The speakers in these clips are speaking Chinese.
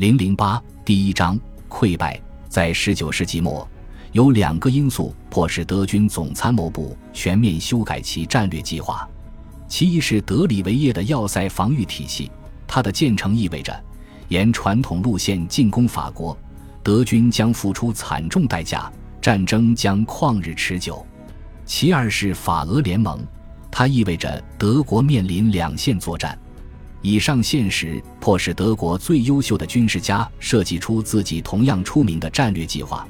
零零八第一章溃败。在十九世纪末，有两个因素迫使德军总参谋部全面修改其战略计划。其一是德里维耶的要塞防御体系，它的建成意味着沿传统路线进攻法国，德军将付出惨重代价，战争将旷日持久。其二是法俄联盟，它意味着德国面临两线作战。以上现实迫使德国最优秀的军事家设计出自己同样出名的战略计划。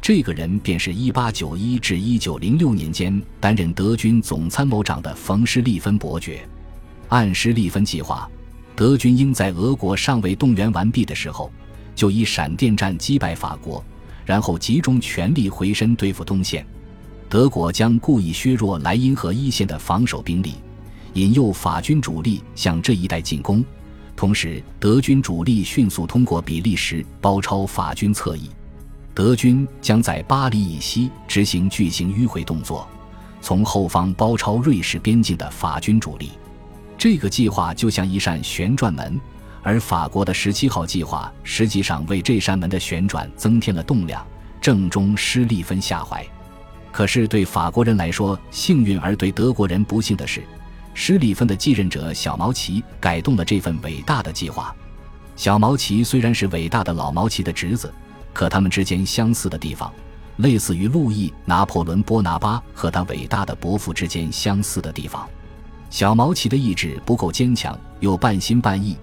这个人便是1891至1906年间担任德军总参谋长的冯·施利芬伯爵。按施利芬计划，德军应在俄国尚未动员完毕的时候，就以闪电战击败法国，然后集中全力回身对付东线。德国将故意削弱莱茵河一线的防守兵力，引诱法军主力向这一带进攻，同时德军主力迅速通过比利时包抄法军侧翼。德军将在巴黎以西执行巨型迂回动作，从后方包抄瑞士边境的法军主力。这个计划就像一扇旋转门，而法国的十七号计划实际上为这扇门的旋转增添了动量，正中施利芬下怀。可是对法国人来说幸运，而对德国人不幸的是，施里芬的继任者小毛奇改动了这份伟大的计划。小毛奇虽然是伟大的老毛奇的侄子。可他们之间相似的地方，类似于路易·拿破仑·波拿巴和他伟大的伯父之间相似的地方。小毛奇的意志不够坚强，又半心半意。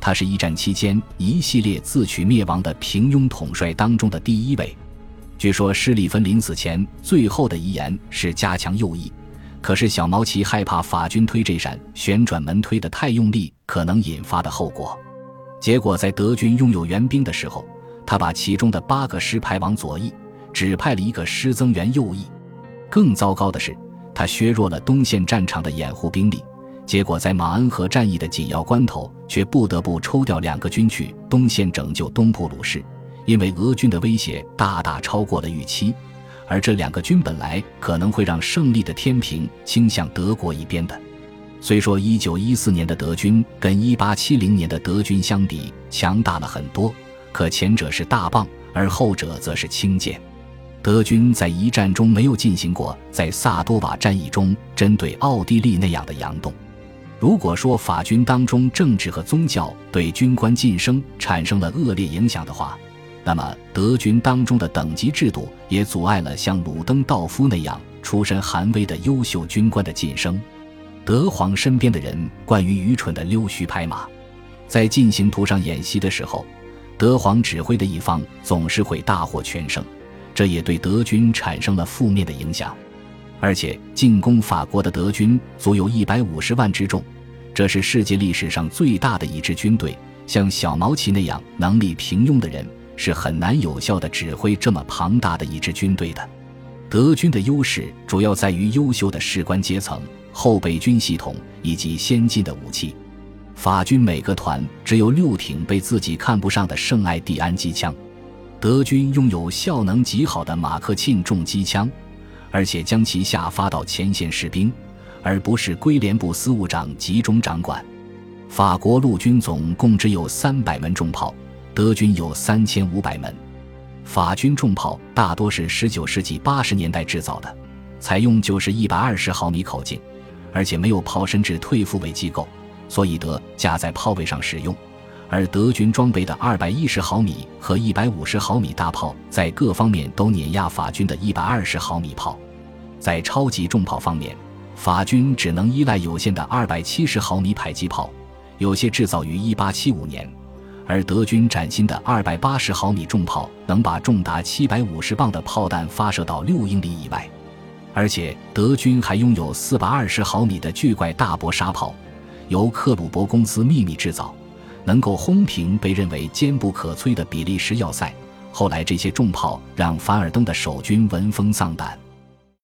他是一战期间一系列自取灭亡的平庸统帅当中的第一位。据说施里芬临死前最后的遗言是加强右翼，可是小毛奇害怕法军推这扇旋转门推得太用力，可能引发的后果。结果在德军拥有援兵的时候。他把其中的八个师派往左翼，只派了一个师增援右翼。更糟糕的是，他削弱了东线战场的掩护兵力，结果在马恩河战役的紧要关头，却不得不抽调两个军去东线拯救东普鲁士，因为俄军的威胁大大超过了预期。而这两个军本来可能会让胜利的天平倾向德国一边的。虽说1914年的德军跟1870年的德军相比强大了很多。可前者是大棒，而后者则是轻剑。德军在一战中没有进行过在萨多瓦战役中针对奥地利那样的佯动。如果说法军当中政治和宗教对军官晋升产生了恶劣影响的话，那么德军当中的等级制度也阻碍了像鲁登道夫那样出身寒微的优秀军官的晋升。德皇身边的人惯于愚蠢的溜须拍马，在进行图上演习的时候。德皇指挥的一方总是会大获全胜，这也对德军产生了负面的影响。而且，进攻法国的德军足有一百五十万之众，这是世界历史上最大的一支军队。像小毛奇那样能力平庸的人是很难有效的指挥这么庞大的一支军队的。德军的优势主要在于优秀的士官阶层、后备军系统以及先进的武器。法军每个团只有六挺被自己看不上的圣艾蒂安机枪，德军拥有效能极好的马克沁重机枪，而且将其下发到前线士兵，而不是归连部司务长集中掌管。法国陆军总共只有三百门重炮，德军有三千五百门。法军重炮大多是十九世纪八十年代制造的，采用就是一百二十毫米口径，而且没有炮身至退复位机构。所以得架在炮位上使用，而德军装备的二百一十毫米和一百五十毫米大炮在各方面都碾压法军的一百二十毫米炮。在超级重炮方面，法军只能依赖有限的二百七十毫米迫击炮，有些制造于一八七五年，而德军崭新的二百八十毫米重炮能把重达七百五十磅的炮弹发射到六英里以外，而且德军还拥有四百二十毫米的巨怪大波沙炮。由克鲁伯公司秘密制造，能够轰平被认为坚不可摧的比利时要塞。后来，这些重炮让凡尔登的守军闻风丧胆。